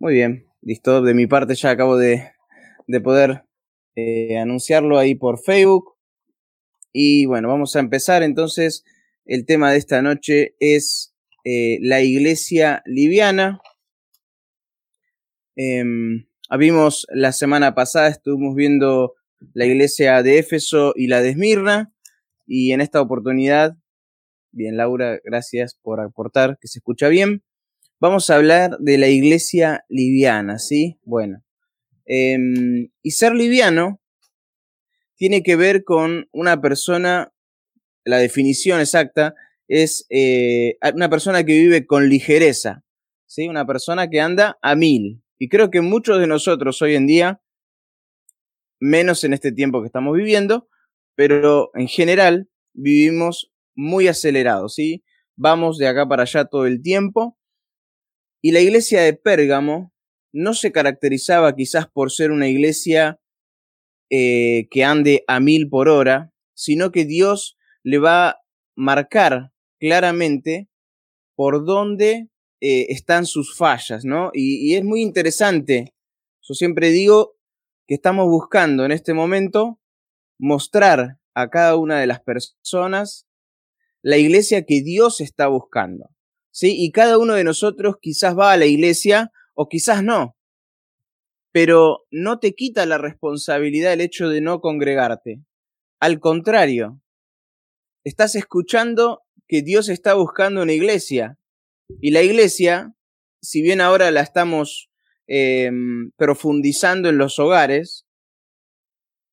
Muy bien, listo. De mi parte ya acabo de, poder eh, anunciarlo ahí por Facebook. Y bueno, vamos a empezar entonces. El tema de esta noche es eh, la iglesia liviana. Em, vimos la semana pasada, estuvimos viendo la iglesia de Éfeso y la de Esmirna. Y en esta oportunidad, bien Laura, gracias por aportar, que se escucha bien vamos a hablar de la iglesia liviana, ¿sí? Bueno, em, y ser liviano tiene que ver con una persona, la definición exacta es eh, una persona que vive con ligereza, ¿sí? Una persona que anda a mil. Y creo que muchos de nosotros hoy en día, menos en este tiempo que estamos viviendo, pero en general vivimos muy acelerados, ¿sí? Vamos de acá para allá todo el tiempo y la iglesia de Pérgamo no se caracterizaba quizás por ser una iglesia eh, que ande a mil por hora, sino que Dios le va a marcar claramente por dónde eh, están sus fallas, ¿no? Y, y es muy interesante. Yo siempre digo que estamos buscando en este momento mostrar a cada una de las personas la iglesia que Dios está buscando. ¿Sí? Y cada uno de nosotros quizás va a la iglesia o quizás no. Pero no te quita la responsabilidad el hecho de no congregarte. Al contrario, estás escuchando que Dios está buscando una iglesia. Y la iglesia, si bien ahora la estamos em, profundizando en los hogares,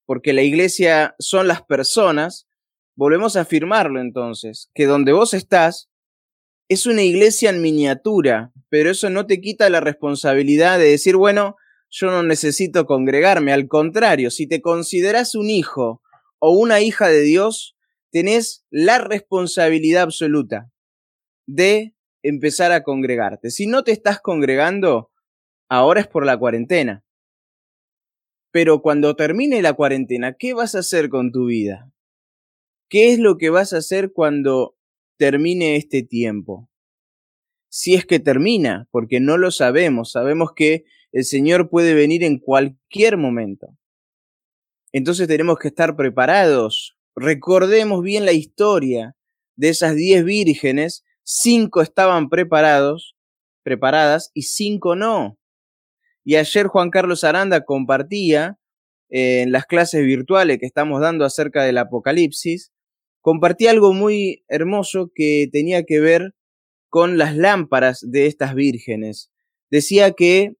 porque la iglesia son las personas, volvemos a afirmarlo entonces, que donde vos estás, es una iglesia en miniatura, pero eso no te quita la responsabilidad de decir, bueno, yo no necesito congregarme. Al contrario, si te consideras un hijo o una hija de Dios, tenés la responsabilidad absoluta de empezar a congregarte. Si no te estás congregando, ahora es por la cuarentena. Pero cuando termine la cuarentena, ¿qué vas a hacer con tu vida? ¿Qué es lo que vas a hacer cuando termine este tiempo. Si es que termina, porque no lo sabemos, sabemos que el Señor puede venir en cualquier momento. Entonces tenemos que estar preparados. Recordemos bien la historia de esas diez vírgenes, cinco estaban preparados, preparadas y cinco no. Y ayer Juan Carlos Aranda compartía eh, en las clases virtuales que estamos dando acerca del Apocalipsis, compartí algo muy hermoso que tenía que ver con las lámparas de estas vírgenes. Decía que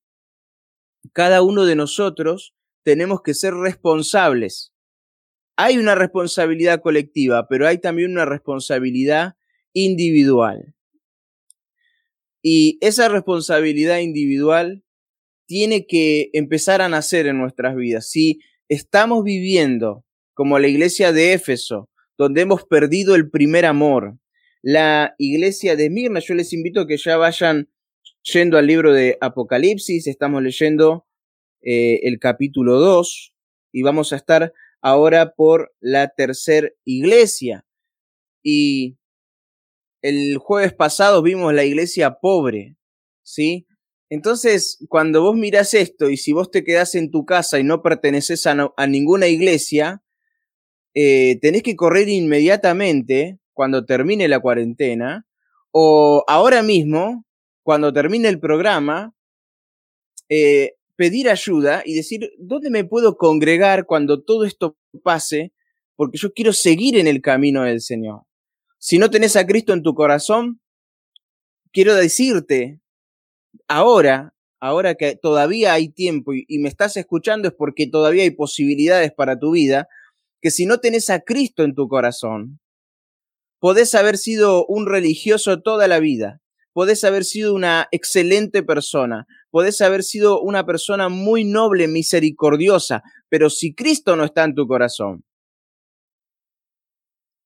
cada uno de nosotros tenemos que ser responsables. Hay una responsabilidad colectiva, pero hay también una responsabilidad individual. Y esa responsabilidad individual tiene que empezar a nacer en nuestras vidas. Si estamos viviendo como la iglesia de Éfeso, donde hemos perdido el primer amor. La iglesia de Mirna, yo les invito a que ya vayan yendo al libro de Apocalipsis, estamos leyendo eh, el capítulo 2 y vamos a estar ahora por la tercera iglesia. Y el jueves pasado vimos la iglesia pobre, ¿sí? Entonces, cuando vos mirás esto y si vos te quedás en tu casa y no perteneces a, a ninguna iglesia, eh, tenés que correr inmediatamente cuando termine la cuarentena o ahora mismo, cuando termine el programa, eh, pedir ayuda y decir, ¿dónde me puedo congregar cuando todo esto pase? Porque yo quiero seguir en el camino del Señor. Si no tenés a Cristo en tu corazón, quiero decirte, ahora, ahora que todavía hay tiempo y, y me estás escuchando es porque todavía hay posibilidades para tu vida, que si no tenés a Cristo en tu corazón, podés haber sido un religioso toda la vida, podés haber sido una excelente persona, podés haber sido una persona muy noble, misericordiosa, pero si Cristo no está en tu corazón,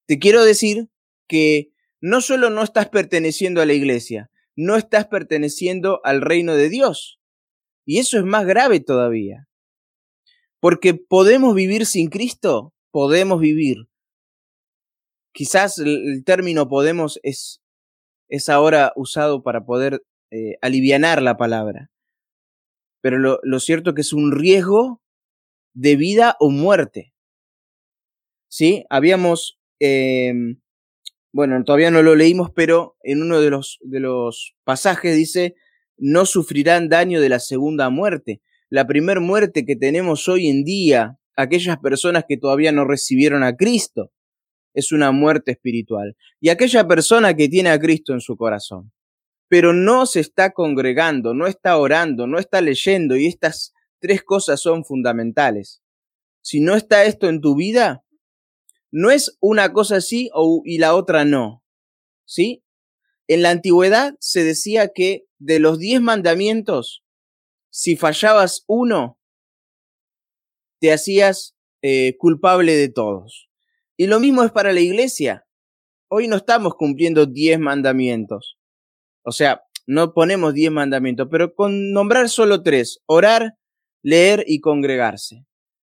te quiero decir que no solo no estás perteneciendo a la iglesia, no estás perteneciendo al reino de Dios. Y eso es más grave todavía. Porque podemos vivir sin Cristo podemos vivir. Quizás el, término podemos es, es ahora usado para poder eh, alivianar la palabra. pero lo, cierto es que es un riesgo de vida o muerte. ¿Sí? Habíamos, em, bueno, todavía no lo leímos, pero en uno de los, de los pasajes dice, no sufrirán daño de la segunda muerte. La primera muerte que tenemos hoy en día, aquellas personas que todavía no recibieron a Cristo, es una muerte espiritual. Y aquella persona que tiene a Cristo en su corazón, pero no se está congregando, no está orando, no está leyendo, y estas tres cosas son fundamentales. Si no está esto en tu vida, no es una cosa sí y la otra no. ¿Sí? En la antigüedad se decía que de los diez mandamientos, si fallabas uno, te hacías eh, culpable de todos. Y lo mismo es para la iglesia. Hoy no estamos cumpliendo diez mandamientos. O sea, no ponemos diez mandamientos, pero con nombrar solo tres, orar, leer y congregarse.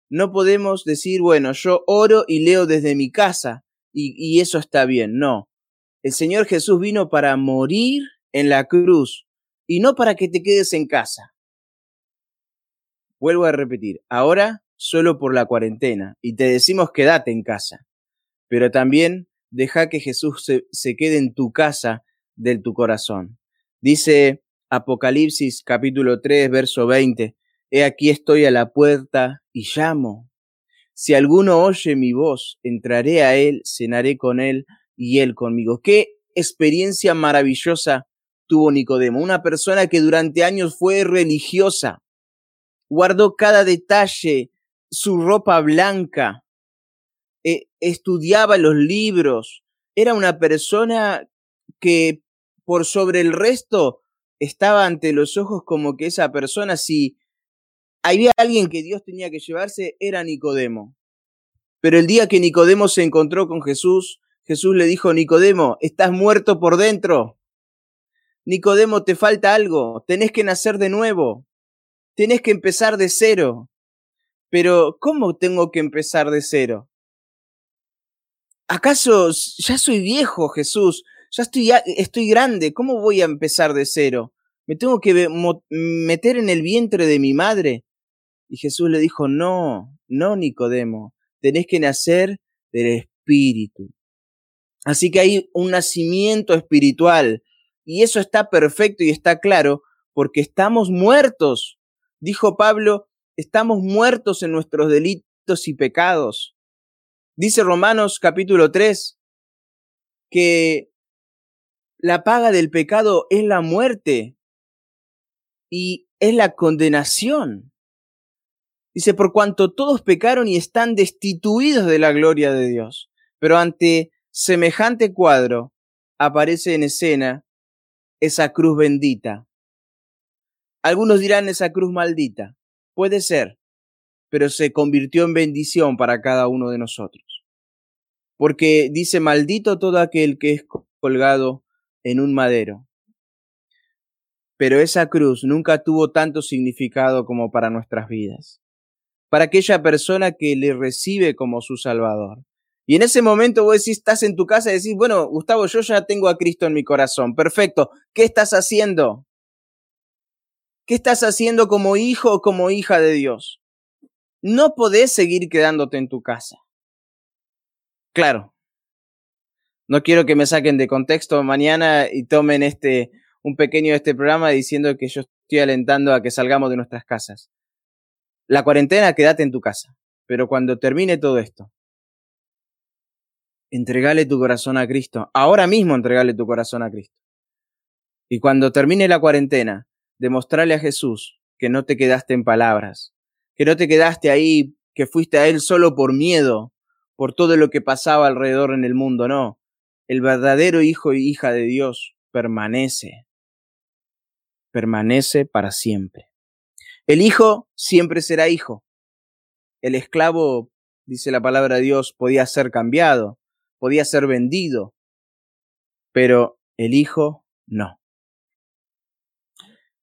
No podemos decir, bueno, yo oro y leo desde mi casa y, y eso está bien. No. El Señor Jesús vino para morir en la cruz y no para que te quedes en casa. Vuelvo a repetir, ahora solo por la cuarentena y te decimos quédate en casa, pero también deja que Jesús se, se quede en tu casa del tu corazón. Dice Apocalipsis capítulo 3, verso 20, He aquí estoy a la puerta y llamo. Si alguno oye mi voz, entraré a él, cenaré con él y él conmigo. Qué experiencia maravillosa tuvo Nicodemo, una persona que durante años fue religiosa, guardó cada detalle, su ropa blanca, eh, estudiaba los libros, era una persona que por sobre el resto estaba ante los ojos como que esa persona, si había alguien que Dios tenía que llevarse, era Nicodemo. Pero el día que Nicodemo se encontró con Jesús, Jesús le dijo, Nicodemo, estás muerto por dentro. Nicodemo, te falta algo, tenés que nacer de nuevo, tenés que empezar de cero. Pero, ¿cómo tengo que empezar de cero? ¿Acaso ya soy viejo, Jesús? Ya estoy, estoy grande, ¿cómo voy a empezar de cero? ¿Me tengo que meter en el vientre de mi madre? Y Jesús le dijo, no, no, Nicodemo, tenés que nacer del Espíritu. Así que hay un nacimiento espiritual y eso está perfecto y está claro porque estamos muertos. Dijo Pablo, estamos muertos en nuestros delitos y pecados. Dice Romanos capítulo 3 que la paga del pecado es la muerte y es la condenación. Dice, por cuanto todos pecaron y están destituidos de la gloria de Dios. Pero ante semejante cuadro aparece en escena esa cruz bendita. Algunos dirán esa cruz maldita. Puede ser, pero se convirtió en bendición para cada uno de nosotros. Porque dice, maldito todo aquel que es colgado en un madero. Pero esa cruz nunca tuvo tanto significado como para nuestras vidas, para aquella persona que le recibe como su Salvador. Y en ese momento vos decís, estás en tu casa y decís, bueno, Gustavo, yo ya tengo a Cristo en mi corazón. Perfecto. ¿Qué estás haciendo? ¿Qué estás haciendo como hijo o como hija de Dios? No podés seguir quedándote en tu casa. Claro, no quiero que me saquen de contexto mañana y tomen este un pequeño de este programa diciendo que yo estoy alentando a que salgamos de nuestras casas. La cuarentena, quédate en tu casa. Pero cuando termine todo esto, entregale tu corazón a Cristo. Ahora mismo entregale tu corazón a Cristo. Y cuando termine la cuarentena, demostrarle a Jesús que no te quedaste en palabras, que no te quedaste ahí, que fuiste a Él solo por miedo, por todo lo que pasaba alrededor en el mundo, no el verdadero hijo y hija de Dios permanece, permanece para siempre. El hijo siempre será hijo. El esclavo, dice la palabra de Dios, podía ser cambiado, podía ser vendido, pero el hijo no.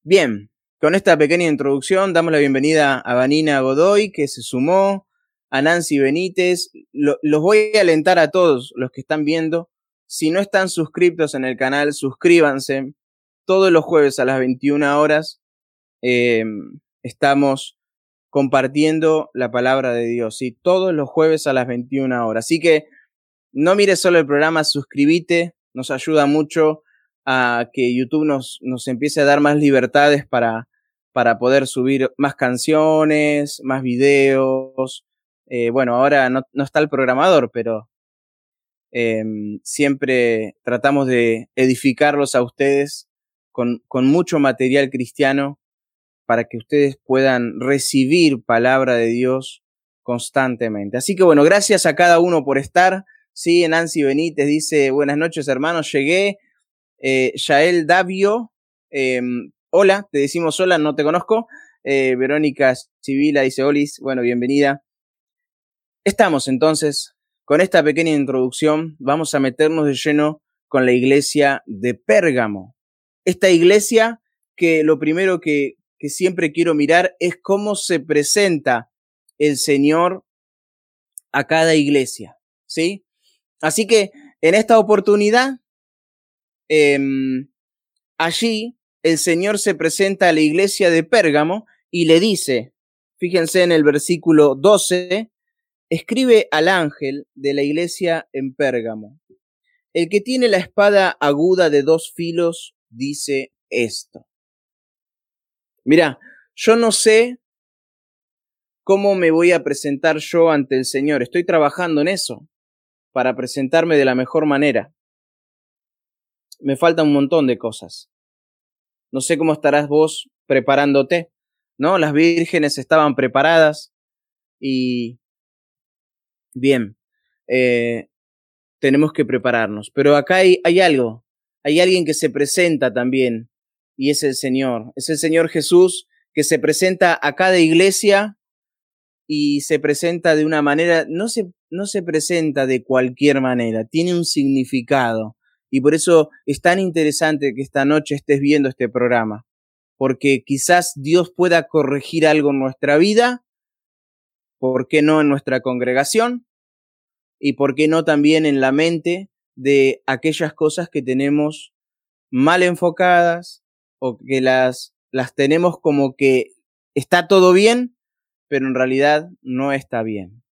Bien, con esta pequeña introducción damos la bienvenida a Vanina Godoy, que se sumó, a Nancy Benítez. los voy a alentar a todos los que están viendo si no están suscriptos en el canal, suscríbanse todos los jueves a las 21 horas. Em, estamos compartiendo la palabra de Dios, ¿sí? Todos los jueves a las 21 horas. Así que no mires solo el programa, suscríbete, nos ayuda mucho a que YouTube nos, nos empiece a dar más libertades para, para poder subir más canciones, más videos. Eh, bueno, ahora no, no, está el programador, pero eh, siempre tratamos de edificarlos a ustedes con, con mucho material cristiano para que ustedes puedan recibir palabra de Dios constantemente. Así que bueno, gracias a cada uno por estar. Sí, Nancy Benítez dice, buenas noches hermanos, llegué. Eh, Yael Davio, eh, hola, te decimos hola, no te conozco. Eh, Verónica Civila dice, Olis, bueno, bienvenida. Estamos entonces con esta pequeña introducción, vamos a meternos de lleno con la iglesia de Pérgamo. Esta iglesia que lo primero que, que siempre quiero mirar es cómo se presenta el Señor a cada iglesia, ¿sí? Así que en esta oportunidad, eh, allí el Señor se presenta a la iglesia de Pérgamo y le dice, fíjense en el versículo 12, escribe al ángel de la iglesia en Pérgamo, el que tiene la espada aguda de dos filos dice esto. Mira, yo no sé cómo me voy a presentar yo ante el Señor. Estoy trabajando en eso para presentarme de la mejor manera. Me falta un montón de cosas. No sé cómo estarás vos preparándote, ¿no? Las vírgenes estaban preparadas y bien, eh, tenemos que prepararnos. Pero acá hay, algo, hay alguien que se presenta también y es el Señor, es el Señor Jesús que se presenta a cada iglesia y se presenta de una manera, no se, no se presenta de cualquier manera, tiene un significado. Y por eso es tan interesante que esta noche estés viendo este programa, porque quizás Dios pueda corregir algo en nuestra vida, ¿por qué no en nuestra congregación? Y por qué no también en la mente de aquellas cosas que tenemos mal enfocadas o que las, las tenemos como que está todo bien, pero en realidad no está bien.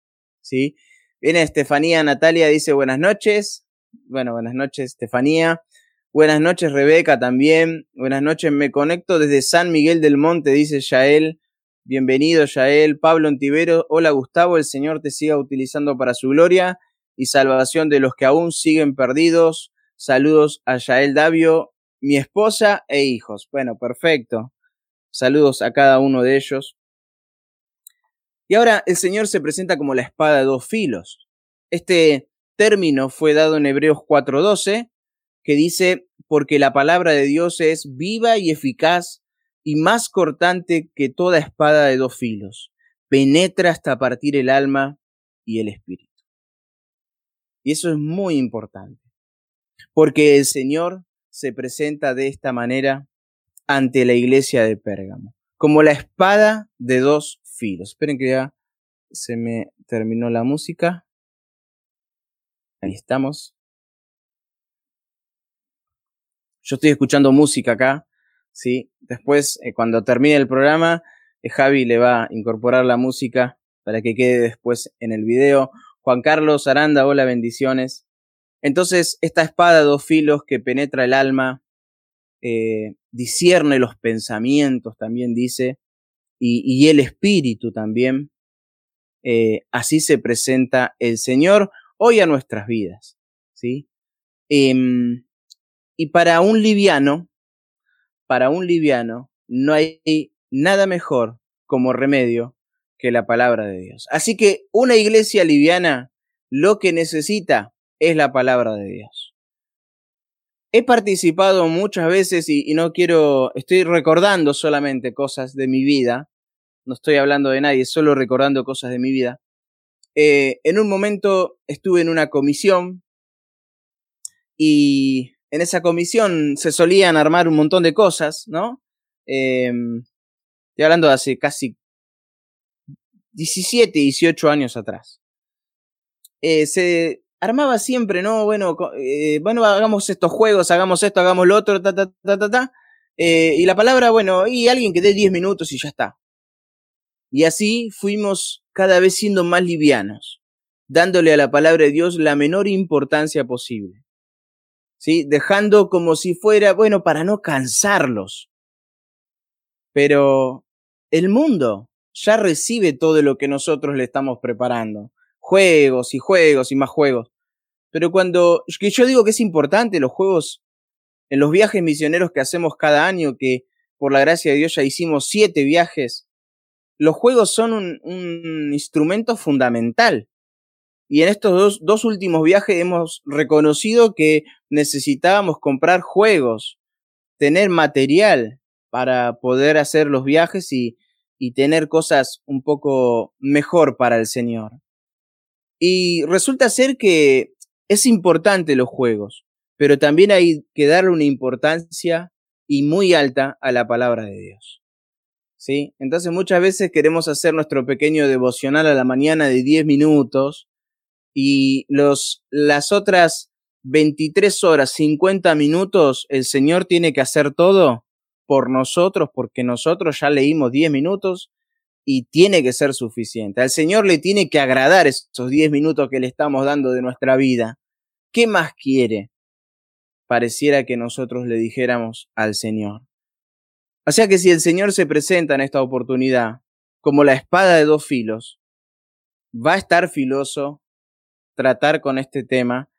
¿Sí? Viene Estefanía Natalia, dice buenas noches. Bueno, buenas noches, Estefanía. Buenas noches, Rebeca, también. Buenas noches, me conecto desde San Miguel del Monte, dice Yael. Bienvenido, Yael. Pablo Antivero. Hola, Gustavo. El Señor te siga utilizando para su gloria y salvación de los que aún siguen perdidos. Saludos a Yael Davio, mi esposa e hijos. Bueno, perfecto. Saludos a cada uno de ellos. Y ahora el Señor se presenta como la espada de dos filos. Este término fue dado en Hebreos 4:12, que dice, porque la palabra de Dios es viva y eficaz y más cortante que toda espada de dos filos, penetra hasta partir el alma y el espíritu. Y eso es muy importante, porque el Señor se presenta de esta manera ante la iglesia de Pérgamo, como la espada de dos filos. Esperen que ya se me terminó la música. Ahí estamos. Yo estoy escuchando música acá, ¿sí? Después, eh, cuando termine el programa, eh, Javi le va a incorporar la música para que quede después en el video. Juan Carlos Aranda, hola, bendiciones. Entonces, esta espada dos filos que penetra el alma, eh, discierne los pensamientos, también dice, y, el espíritu también. Eh, así se presenta el Señor hoy a nuestras vidas. ¿sí? Em, y para un liviano, para un liviano, no hay nada mejor como remedio que la palabra de Dios. Así que una iglesia liviana lo que necesita es la palabra de Dios. He participado muchas veces y, y, no quiero, estoy recordando solamente cosas de mi vida, no estoy hablando de nadie, solo recordando cosas de mi vida. Eh, en un momento estuve en una comisión y en esa comisión se solían armar un montón de cosas, ¿no? Eh, estoy hablando de hace casi 17, 18 años atrás. Eh, se armaba siempre, ¿no? Bueno, eh, bueno, hagamos estos juegos, hagamos esto, hagamos lo otro, ta, ta, ta, ta, ta. Y la palabra, bueno, y alguien que dé 10 minutos y ya está. Y así fuimos cada vez siendo más livianos, dándole a la palabra de Dios la menor importancia posible. ¿Sí? Dejando como si fuera, bueno, para no cansarlos. Pero el mundo ya recibe todo lo que nosotros le estamos preparando. Juegos y juegos y más juegos. Pero cuando, que yo digo que es importante los juegos en los viajes misioneros que hacemos cada año, que por la gracia de Dios ya hicimos siete viajes, los juegos son un, instrumento fundamental. Y en estos dos, dos, últimos viajes hemos reconocido que necesitábamos comprar juegos, tener material para poder hacer los viajes y, y tener cosas un poco mejor para el Señor. Y resulta ser que es importante los juegos, pero también hay que darle una importancia y muy alta a la palabra de Dios. ¿Sí? Entonces muchas veces queremos hacer nuestro pequeño devocional a la mañana de 10 minutos y los, las otras 23 horas, 50 minutos, el Señor tiene que hacer todo por nosotros porque nosotros ya leímos 10 minutos y tiene que ser suficiente. Al Señor le tiene que agradar esos 10 minutos que le estamos dando de nuestra vida. ¿Qué más quiere? Pareciera que nosotros le dijéramos al Señor. O sea que si el Señor se presenta en esta oportunidad como la espada de dos filos, va a estar filoso tratar con este tema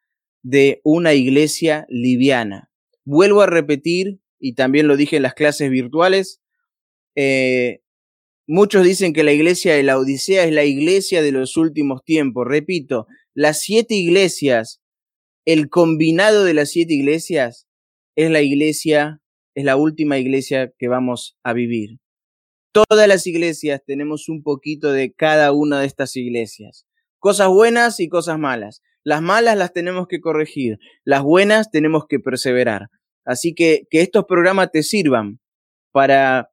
de una iglesia liviana. Vuelvo a repetir y también lo dije en las clases virtuales, eh, muchos dicen que la iglesia de la Odisea es la iglesia de los últimos tiempos. Repito, las siete iglesias, el combinado de las siete iglesias es la iglesia, es la última iglesia que vamos a vivir. Todas las iglesias tenemos un poquito de cada una de estas iglesias. Cosas buenas y cosas malas. Las malas las tenemos que corregir, las buenas tenemos que perseverar. Así que que estos programas te sirvan para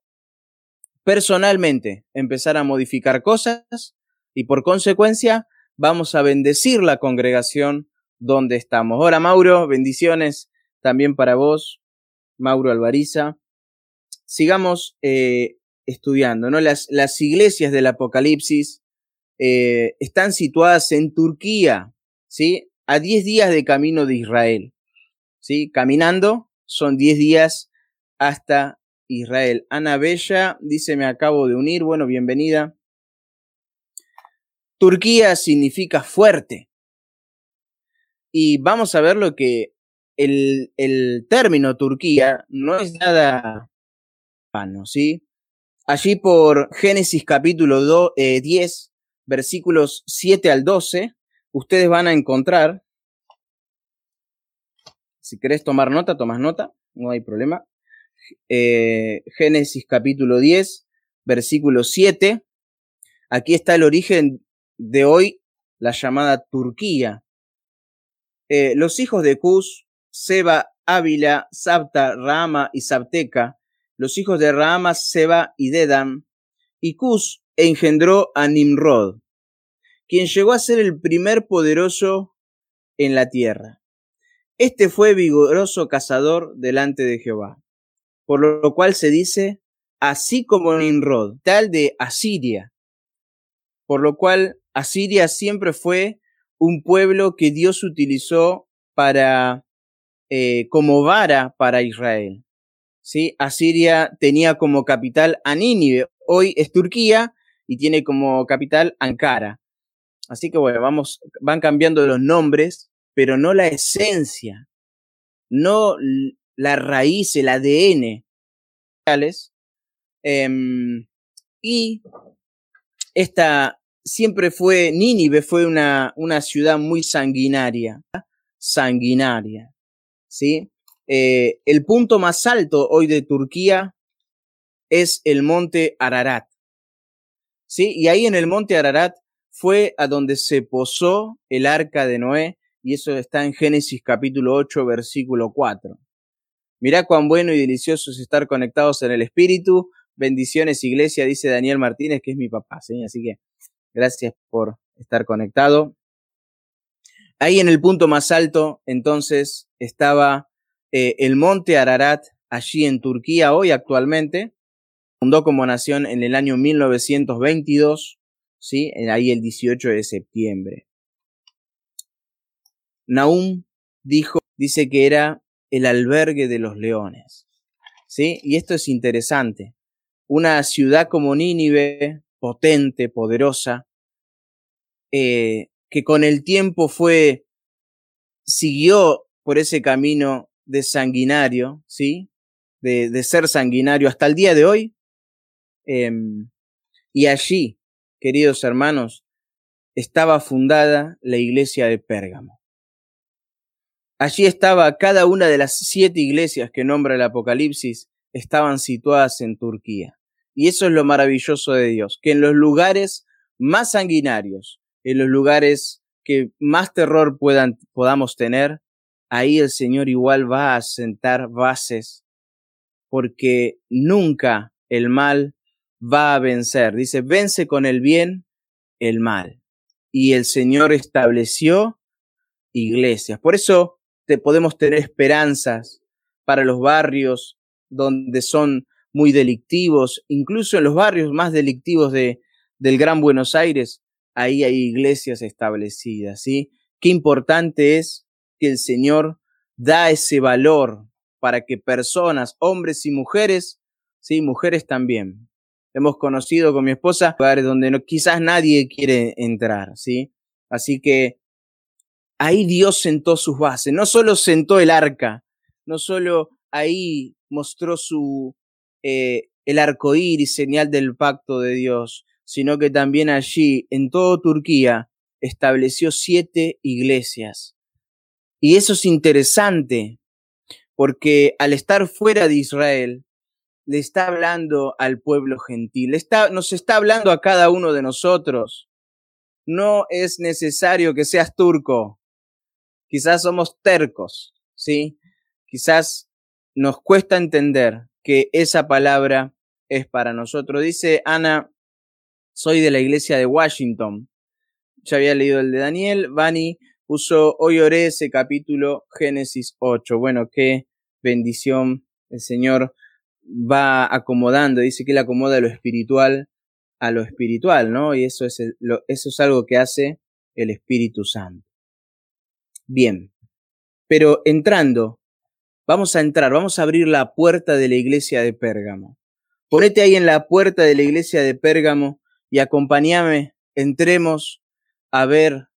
personalmente empezar a modificar cosas y por consecuencia vamos a bendecir la congregación donde estamos. Ahora, Mauro, bendiciones también para vos, Mauro Alvariza. Sigamos eh, estudiando, ¿no? Las, iglesias del Apocalipsis eh, están situadas en Turquía, ¿sí? A 10 días de camino de Israel, ¿sí? Caminando son 10 días hasta Israel. Ana Bella dice, me acabo de unir, bueno, bienvenida. Turquía significa fuerte. Y vamos a ver lo que el, el término Turquía no es nada vano, ¿sí? Allí por Génesis capítulo 10, eh, versículos 7 al 12, ustedes van a encontrar si querés tomar nota, tomas nota, no hay problema. Eh, Génesis capítulo 10, versículo 7. Aquí está el origen de hoy, la llamada Turquía. Eh, los hijos de Cus, Seba, Ávila, Sabta, Rama y Sabteca, los hijos de Rama, Seba y Dedam, y Cus engendró a Nimrod, quien llegó a ser el primer poderoso en la tierra. Este fue vigoroso cazador delante de Jehová, por lo cual se dice, así como Nimrod, tal de Asiria, por lo cual Asiria siempre fue un pueblo que Dios utilizó para, eh, como vara para Israel. ¿Sí? Asiria tenía como capital a Nínive, hoy es Turquía y tiene como capital Ankara. Así que bueno, vamos, van cambiando los nombres pero no la esencia, no la raíz, el ADN. Em, y esta siempre fue, Nínive fue una, una ciudad muy sanguinaria, sanguinaria, ¿sí? Eh, el punto más alto hoy de Turquía es el monte Ararat, ¿sí? Y ahí en el monte Ararat fue a donde se posó el arca de Noé y eso está en Génesis capítulo 8, versículo 4. Mirá cuán bueno y delicioso es estar conectados en el Espíritu. Bendiciones, iglesia, dice Daniel Martínez, que es mi papá, ¿sí? Así que gracias por estar conectado. Ahí en el punto más alto, entonces, estaba eh, el monte Ararat, allí en Turquía, hoy actualmente. fundó como nación en el año 1922, ¿sí? ahí el 18 de septiembre. Naum dijo, dice que era el albergue de los leones. ¿Sí? Y esto es interesante. Una ciudad como Nínive, potente, poderosa, eh, que con el tiempo fue, siguió por ese camino de sanguinario, ¿sí? De, ser sanguinario hasta el día de hoy. Em, y allí, queridos hermanos, estaba fundada la iglesia de Pérgamo. Allí estaba cada una de las siete iglesias que nombra el Apocalipsis, estaban situadas en Turquía. Y eso es lo maravilloso de Dios, que en los lugares más sanguinarios, en los lugares que más terror puedan, podamos tener, ahí el Señor igual va a sentar bases, porque nunca el mal va a vencer. Dice, vence con el bien el mal. Y el Señor estableció iglesias. Por eso te podemos tener esperanzas para los barrios donde son muy delictivos, incluso en los barrios más delictivos de, del Gran Buenos Aires, ahí hay iglesias establecidas, ¿sí? Qué importante es que el Señor da ese valor para que personas, hombres y mujeres, sí, mujeres también. Hemos conocido con mi esposa lugares donde no, quizás nadie quiere entrar, ¿sí? Así que ahí Dios sentó sus bases, no solo sentó el arca, no solo ahí mostró su, eh, el arco iris, señal del pacto de Dios, sino que también allí, en todo Turquía, estableció siete iglesias. Y eso es interesante, porque al estar fuera de Israel, le está hablando al pueblo gentil, está, nos está hablando a cada uno de nosotros. No es necesario que seas turco. Quizás somos tercos, ¿sí? Quizás nos cuesta entender que esa palabra es para nosotros. Dice Ana soy de la iglesia de Washington. Ya había leído el de Daniel. Bani puso, hoy oré ese capítulo Génesis 8. Bueno, qué bendición. El Señor va acomodando, dice que Él acomoda lo espiritual a lo espiritual, ¿no? Y eso es, eso es algo que hace el Espíritu Santo. Bien, pero entrando, vamos a entrar, vamos a abrir la puerta de la iglesia de Pérgamo. Ponete ahí en la puerta de la iglesia de Pérgamo y acompáñame, entremos a ver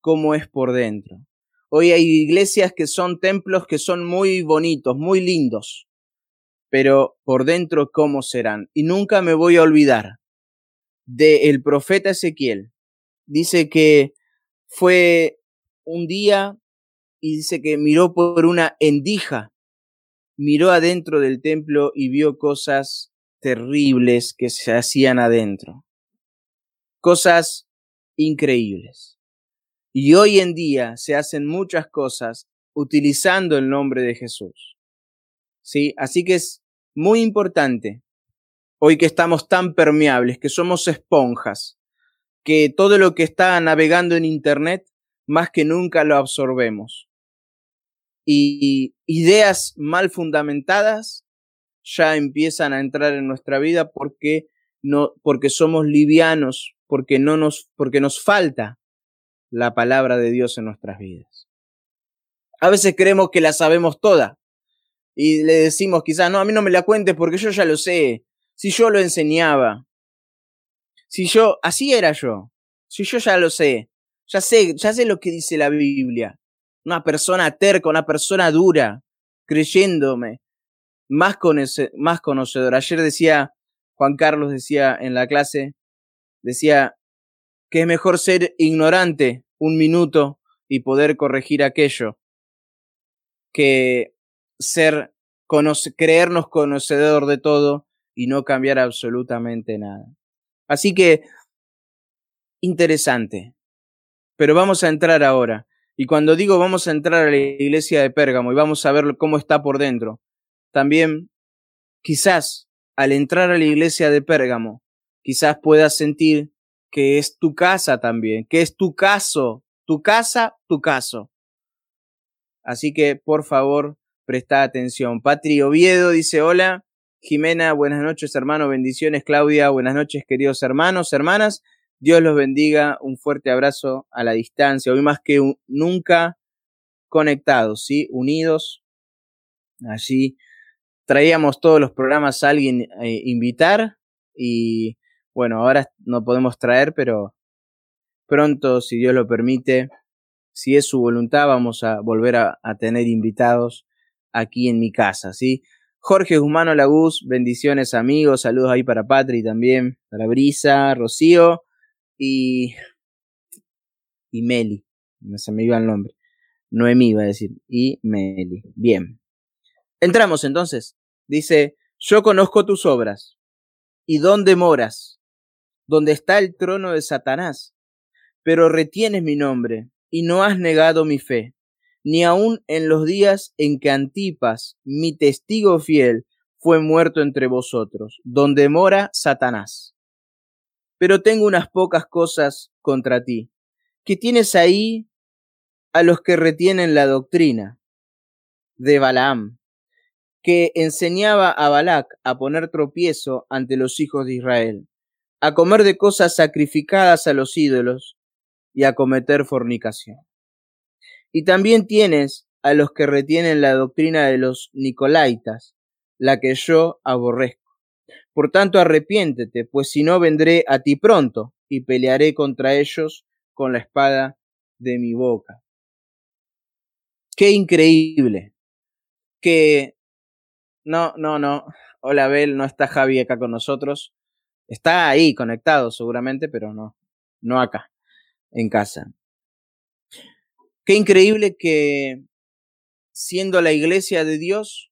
cómo es por dentro. Hoy hay iglesias que son templos que son muy bonitos, muy lindos, pero por dentro cómo serán. Y nunca me voy a olvidar del el profeta Ezequiel. Dice que fue un día y dice que miró por una endija, miró adentro del templo y vio cosas terribles que se hacían adentro cosas increíbles. Y hoy en día se hacen muchas cosas utilizando el nombre de Jesús. ¿Sí? Así que es muy importante, hoy que estamos tan permeables, que somos esponjas, que todo lo que está navegando en Internet, más que nunca lo absorbemos. Y ideas mal fundamentadas ya empiezan a entrar en nuestra vida porque no, porque somos livianos porque no nos, porque nos falta la palabra de Dios en nuestras vidas. A veces creemos que la sabemos toda y le decimos quizás, no, a mí no me la cuentes porque yo ya lo sé, si yo lo enseñaba, si yo, así era yo, si yo ya lo sé, ya sé, ya sé lo que dice la Biblia. Una persona terca, una persona dura, creyéndome, más, más conocedora. Ayer decía, Juan Carlos decía en la clase, decía que es mejor ser ignorante un minuto y poder corregir aquello que ser creernos conocedor de todo y no cambiar absolutamente nada. Así que interesante. Pero vamos a entrar ahora. Y cuando digo vamos a entrar a la iglesia de Pérgamo y vamos a ver cómo está por dentro, también quizás al entrar a la iglesia de Pérgamo quizás puedas sentir que es tu casa también, que es tu caso, tu casa, tu caso. Así que, por favor, presta atención. Patri Oviedo dice, hola, Jimena, buenas noches, hermano, bendiciones. Claudia, buenas noches, queridos hermanos, hermanas. Dios los bendiga, un fuerte abrazo a la distancia, hoy más que nunca conectados, ¿sí? Unidos. Allí traíamos todos los programas a alguien eh, invitar y bueno, ahora no podemos traer, pero pronto, si Dios lo permite, si es su voluntad, vamos a volver a, tener invitados aquí en mi casa, ¿sí? Jorge Humano Laguz, bendiciones amigos, saludos ahí para Patri también, para Brisa, Rocío y, y Meli, no se me iba el nombre, Noemí iba a decir, y Meli, bien. Entramos entonces, dice, yo conozco tus obras. Y dónde moras, donde está el trono de Satanás, pero retienes mi nombre y no has negado mi fe, ni aun en los días en que Antipas, mi testigo fiel, fue muerto entre vosotros, donde mora Satanás. Pero tengo unas pocas cosas contra ti, que tienes ahí a los que retienen la doctrina de Balaam, que enseñaba a Balac a poner tropiezo ante los hijos de Israel, a comer de cosas sacrificadas a los ídolos y a cometer fornicación. Y también tienes a los que retienen la doctrina de los Nicolaitas, la que yo aborrezco. Por tanto, arrepiéntete, pues si no vendré a ti pronto y pelearé contra ellos con la espada de mi boca. Qué increíble que no, no, no. Hola, Abel, no está Javi acá con nosotros. Está ahí conectado seguramente, pero no, no acá, en casa. Qué increíble que siendo la iglesia de Dios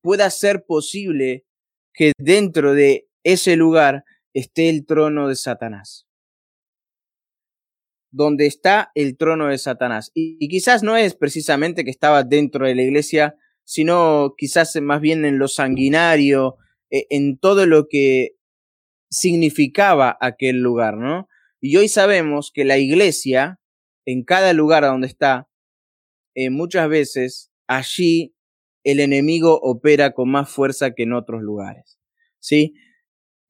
pueda ser posible que dentro de ese lugar esté el trono de Satanás. Donde está el trono de Satanás. Y, y, quizás no es precisamente que estaba dentro de la iglesia sino quizás más bien en lo sanguinario, e, en todo lo que significaba aquel lugar, ¿no? Y hoy sabemos que la iglesia, en cada lugar donde está, eh, muchas veces allí el enemigo opera con más fuerza que en otros lugares, ¿sí?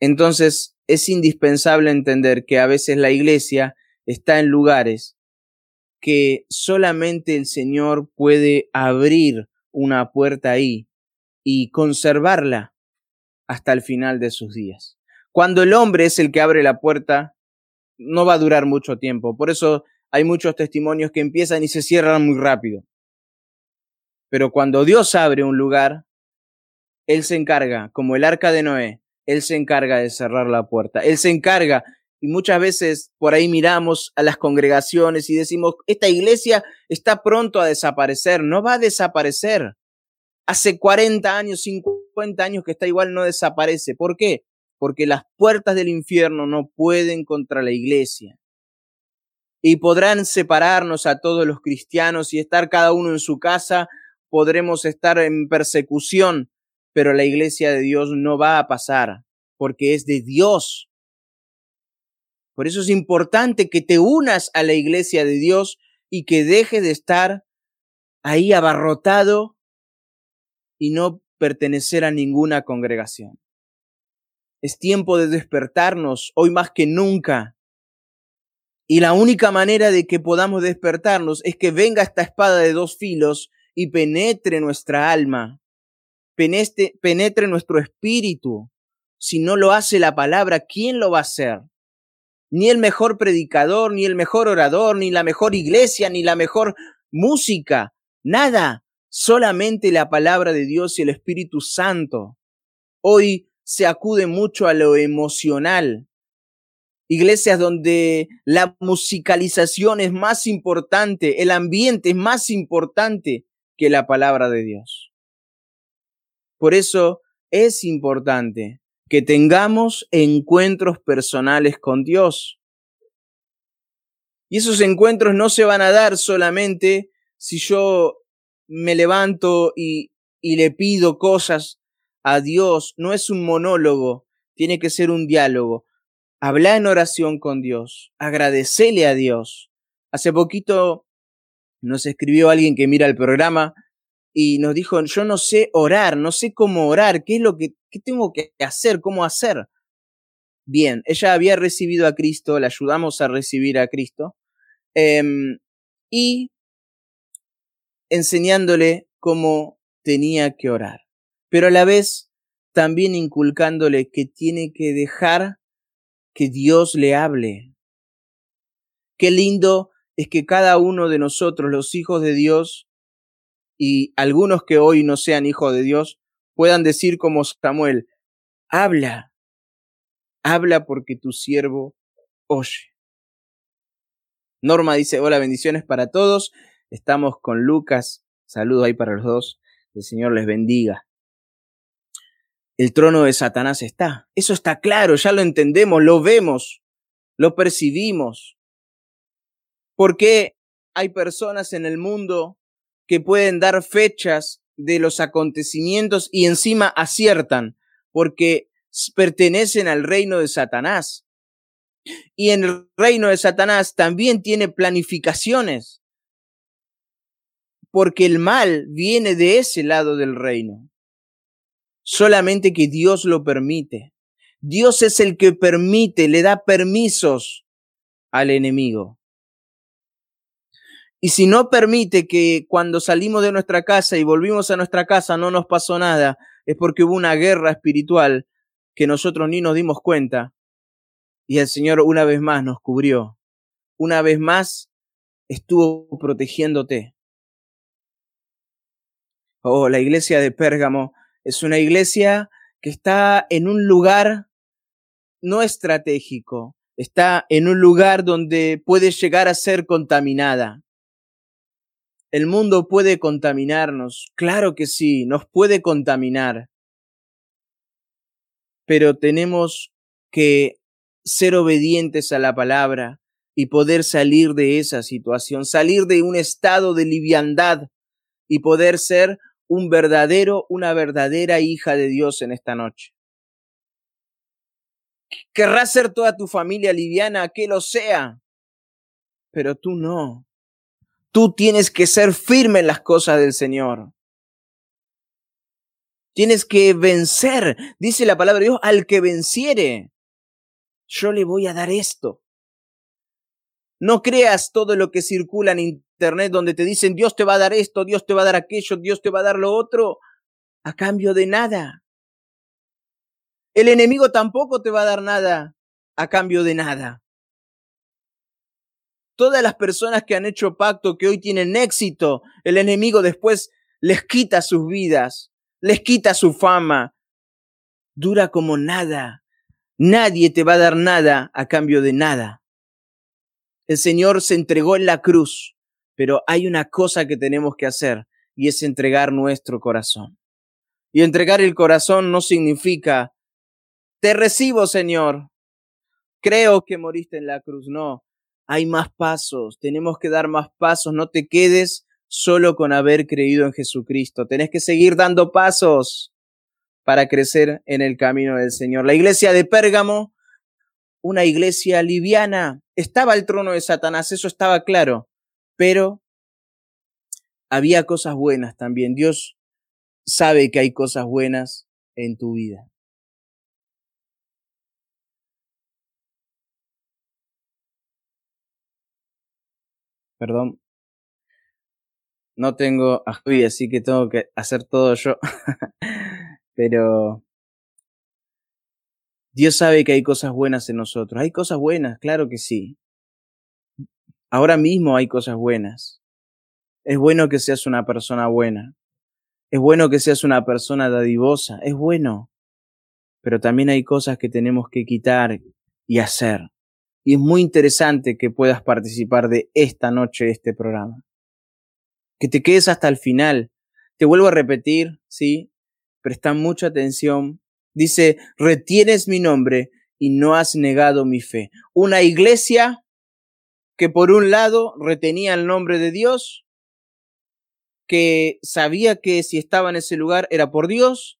Entonces es indispensable entender que a veces la iglesia está en lugares que solamente el Señor puede abrir una puerta ahí y conservarla hasta el final de sus días. Cuando el hombre es el que abre la puerta, no va a durar mucho tiempo. Por eso hay muchos testimonios que empiezan y se cierran muy rápido. Pero cuando Dios abre un lugar, Él se encarga, como el arca de Noé, Él se encarga de cerrar la puerta. Él se encarga y muchas veces por ahí miramos a las congregaciones y decimos, esta iglesia está pronto a desaparecer. No va a desaparecer. Hace 40 años, 50 años que está igual, no desaparece. ¿Por qué? Porque las puertas del infierno no pueden contra la iglesia. Y podrán separarnos a todos los cristianos y estar cada uno en su casa. Podremos estar en persecución, pero la iglesia de Dios no va a pasar, porque es de Dios por eso es importante que te unas a la iglesia de Dios y que dejes de estar ahí abarrotado y no pertenecer a ninguna congregación. Es tiempo de despertarnos hoy más que nunca. Y la única manera de que podamos despertarnos es que venga esta espada de dos filos y penetre nuestra alma, penetre, nuestro espíritu. Si no lo hace la palabra, ¿quién lo va a hacer? ni el mejor predicador, ni el mejor orador, ni la mejor iglesia, ni la mejor música, nada, solamente la palabra de Dios y el Espíritu Santo. Hoy se acude mucho a lo emocional. Iglesias donde la musicalización es más importante, el ambiente es más importante que la palabra de Dios. Por eso es importante que tengamos encuentros personales con Dios. Y esos encuentros no se van a dar solamente si yo me levanto y, y le pido cosas a Dios. No es un monólogo, tiene que ser un diálogo. Habla en oración con Dios, agradecele a Dios. Hace poquito nos escribió alguien que mira el programa y nos dijo, yo no sé orar, no sé cómo orar, qué es lo que qué tengo que hacer, cómo hacer. Bien, ella había recibido a Cristo, la ayudamos a recibir a Cristo, em, y enseñándole cómo tenía que orar, pero a la vez también inculcándole que tiene que dejar que Dios le hable. Qué lindo es que cada uno de nosotros, los hijos de Dios, y algunos que hoy no sean hijos de Dios, puedan decir como Samuel, habla, habla porque tu siervo oye. Norma dice, hola, bendiciones para todos. Estamos con Lucas. Saludo ahí para los dos. El Señor les bendiga. El trono de Satanás está. Eso está claro, ya lo entendemos, lo vemos, lo percibimos. ¿Por qué hay personas en el mundo que pueden dar fechas de los acontecimientos y encima aciertan? Porque pertenecen al reino de Satanás. Y en el reino de Satanás también tiene planificaciones, porque el mal viene de ese lado del reino. Solamente que Dios lo permite. Dios es el que permite, le da permisos al enemigo. Y si no permite que cuando salimos de nuestra casa y volvimos a nuestra casa no nos pasó nada, es porque hubo una guerra espiritual que nosotros ni nos dimos cuenta y el Señor una vez más nos cubrió. Una vez más estuvo protegiéndote. Oh, la iglesia de Pérgamo es una iglesia que está en un lugar no estratégico, está en un lugar donde puede llegar a ser contaminada. El mundo puede contaminarnos, claro que sí, nos puede contaminar pero tenemos que ser obedientes a la palabra y poder salir de esa situación, salir de un estado de liviandad y poder ser un verdadero, una verdadera hija de Dios en esta noche. Querrás ser toda tu familia liviana, que lo sea, pero tú no. Tú tienes que ser firme en las cosas del Señor. Tienes que vencer, dice la palabra de Dios, al que venciere. Yo le voy a dar esto. No creas todo lo que circula en Internet donde te dicen Dios te va a dar esto, Dios te va a dar aquello, Dios te va a dar lo otro, a cambio de nada. El enemigo tampoco te va a dar nada a cambio de nada. Todas las personas que han hecho pacto, que hoy tienen éxito, el enemigo después les quita sus vidas les quita su fama, dura como nada. Nadie te va a dar nada a cambio de nada. El Señor se entregó en la cruz, pero hay una cosa que tenemos que hacer y es entregar nuestro corazón. Y entregar el corazón no significa, te recibo, Señor. Creo que moriste en la cruz. No, hay más pasos, tenemos que dar más pasos. No te quedes solo con haber creído en Jesucristo. Tenés que seguir dando pasos para crecer en el camino del Señor. La iglesia de Pérgamo, una iglesia liviana, estaba el trono de Satanás, eso estaba claro, pero había cosas buenas también. Dios sabe que hay cosas buenas en tu vida. Perdón, no tengo a así que tengo que hacer todo yo. Pero Dios sabe que hay cosas buenas en nosotros. Hay cosas buenas, claro que sí. Ahora mismo hay cosas buenas. Es bueno que seas una persona buena. Es bueno que seas una persona dadivosa. Es bueno. Pero también hay cosas que tenemos que quitar y hacer. Y es muy interesante que puedas participar de esta noche de este programa que te quedes hasta el final. Te vuelvo a repetir, ¿sí? Presta mucha atención. Dice, retienes mi nombre y no has negado mi fe. Una iglesia que por un lado retenía el nombre de Dios, que sabía que si estaba en ese lugar era por Dios,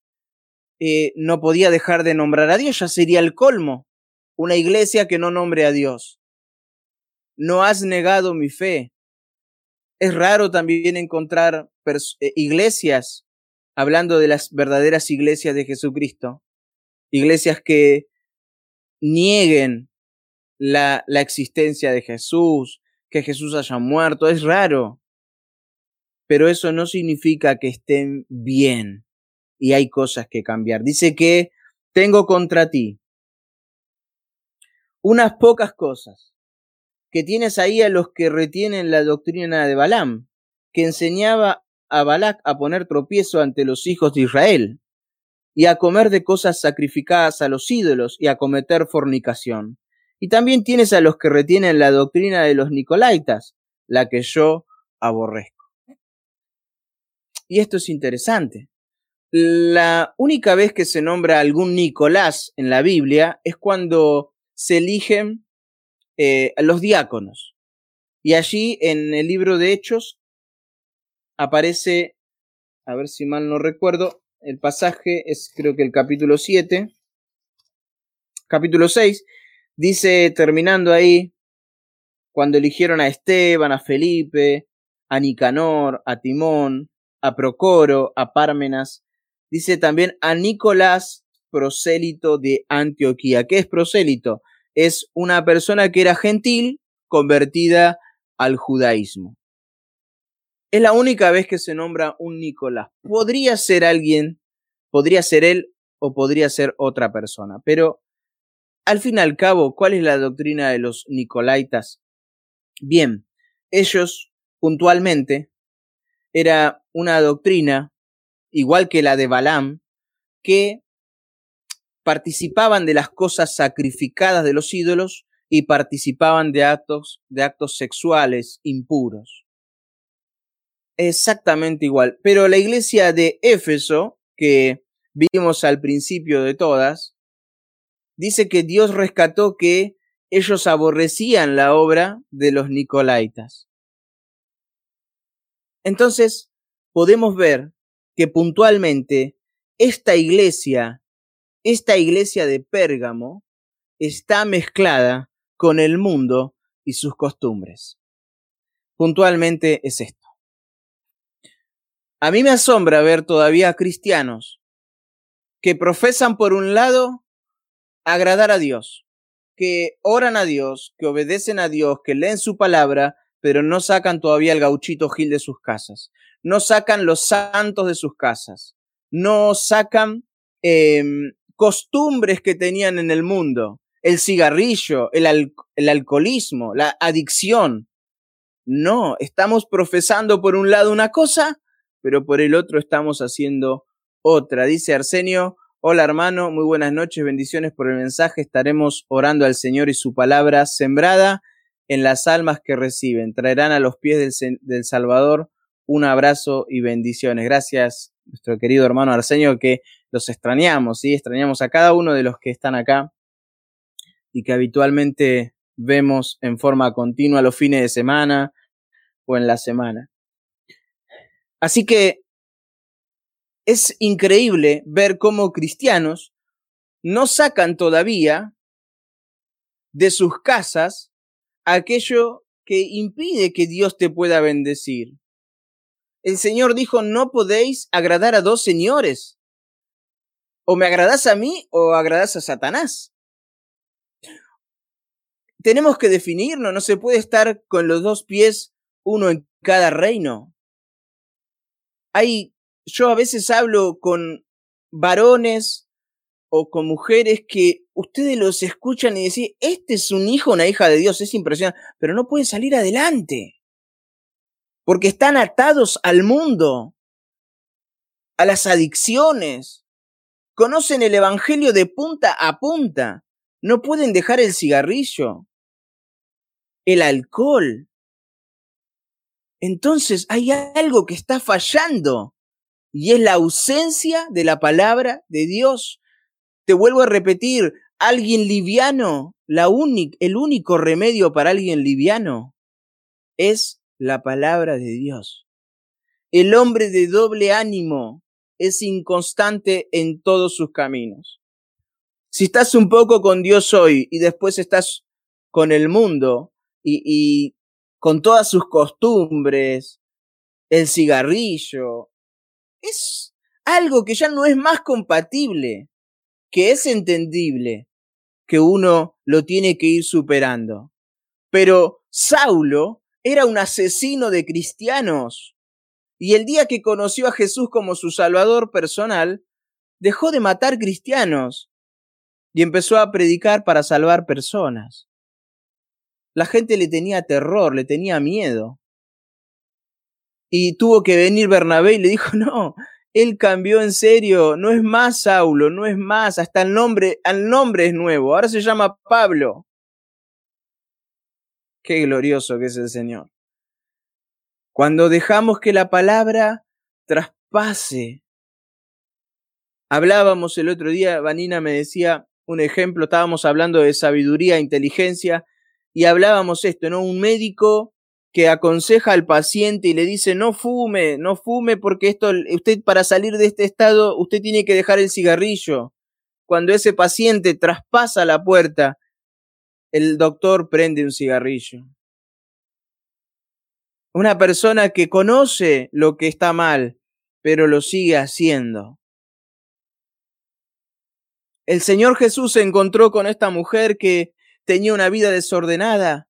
eh, no podía dejar de nombrar a Dios, ya sería el colmo. Una iglesia que no nombre a Dios. No has negado mi fe. Es raro también encontrar eh, iglesias, hablando de las verdaderas iglesias de Jesucristo, iglesias que nieguen la, existencia de Jesús, que Jesús haya muerto, es raro. Pero eso no significa que estén bien y hay cosas que cambiar. Dice que tengo contra ti unas pocas cosas, que tienes ahí a los que retienen la doctrina de Balaam, que enseñaba a Balac a poner tropiezo ante los hijos de Israel, y a comer de cosas sacrificadas a los ídolos y a cometer fornicación. Y también tienes a los que retienen la doctrina de los Nicolaitas, la que yo aborrezco. Y esto es interesante. La única vez que se nombra algún Nicolás en la Biblia es cuando se eligen eh, los diáconos. Y allí en el libro de Hechos aparece, a ver si mal no recuerdo, el pasaje es creo que el capítulo 7, capítulo 6, dice terminando ahí, cuando eligieron a Esteban, a Felipe, a Nicanor, a Timón, a Procoro, a Pármenas, dice también a Nicolás, prosélito de Antioquía. ¿Qué es prosélito? Es una persona que era gentil convertida al judaísmo. Es la única vez que se nombra un Nicolás. Podría ser alguien, podría ser él o podría ser otra persona, pero al fin y al cabo, ¿cuál es la doctrina de los Nicolaitas? Bien, ellos puntualmente era una doctrina, igual que la de Balaam, que participaban de las cosas sacrificadas de los ídolos y participaban de actos, de actos sexuales impuros exactamente igual. Pero la iglesia de Éfeso, que vimos al principio de todas, dice que Dios rescató que ellos aborrecían la obra de los Nicolaitas. Entonces, podemos ver que puntualmente esta iglesia, esta iglesia de Pérgamo, está mezclada con el mundo y sus costumbres. Puntualmente es esto. A mí me asombra ver todavía cristianos que profesan por un lado agradar a Dios, que oran a Dios, que obedecen a Dios, que leen su palabra, pero no sacan todavía el gauchito gil de sus casas, no sacan los santos de sus casas, no sacan em, costumbres que tenían en el mundo, el cigarrillo, el, el alcoholismo, la adicción. No, estamos profesando por un lado una cosa pero por el otro estamos haciendo otra. Dice Arsenio, hola hermano, muy buenas noches, bendiciones por el mensaje. Estaremos orando al Señor y su palabra sembrada en las almas que reciben. Traerán a los pies del, Salvador un abrazo y bendiciones. Gracias, nuestro querido hermano Arsenio, que los extrañamos, ¿sí? Extrañamos a cada uno de los que están acá y que habitualmente vemos en forma continua los fines de semana o en la semana. Así que es increíble ver cómo cristianos no sacan todavía de sus casas aquello que impide que Dios te pueda bendecir. El Señor dijo, no podéis agradar a dos señores. O me agradás a mí o agradás a Satanás. Tenemos que definirnos, no se puede estar con los dos pies, uno en cada reino hay, yo a veces hablo con varones o con mujeres que ustedes los escuchan y dicen, este es un hijo, una hija de Dios, es impresionante, pero no pueden salir adelante. Porque están atados al mundo, a las adicciones. Conocen el Evangelio de punta a punta. No pueden dejar el cigarrillo, el alcohol, entonces hay algo que está fallando y es la ausencia de la palabra de Dios. Te vuelvo a repetir, alguien liviano, la el único remedio para alguien liviano es la palabra de Dios. El hombre de doble ánimo es inconstante en todos sus caminos. Si estás un poco con Dios hoy y después estás con el mundo y, y con todas sus costumbres, el cigarrillo. Es algo que ya no es más compatible, que es entendible, que uno lo tiene que ir superando. Pero Saulo era un asesino de cristianos. Y el día que conoció a Jesús como su Salvador personal, dejó de matar cristianos y empezó a predicar para salvar personas. La gente le tenía terror, le tenía miedo. Y tuvo que venir Bernabé y le dijo, no, él cambió en serio, no es más Saulo, no es más, hasta el nombre, el nombre es nuevo, ahora se llama Pablo. Qué glorioso que es el Señor. Cuando dejamos que la palabra traspase. Hablábamos el otro día, Vanina me decía un ejemplo, estábamos hablando de sabiduría, inteligencia, y hablábamos esto, ¿no? Un médico que aconseja al paciente y le dice, no fume, no fume porque esto, usted para salir de este estado, usted tiene que dejar el cigarrillo. Cuando ese paciente traspasa la puerta, el doctor prende un cigarrillo. Una persona que conoce lo que está mal, pero lo sigue haciendo. El Señor Jesús se encontró con esta mujer que tenía una vida desordenada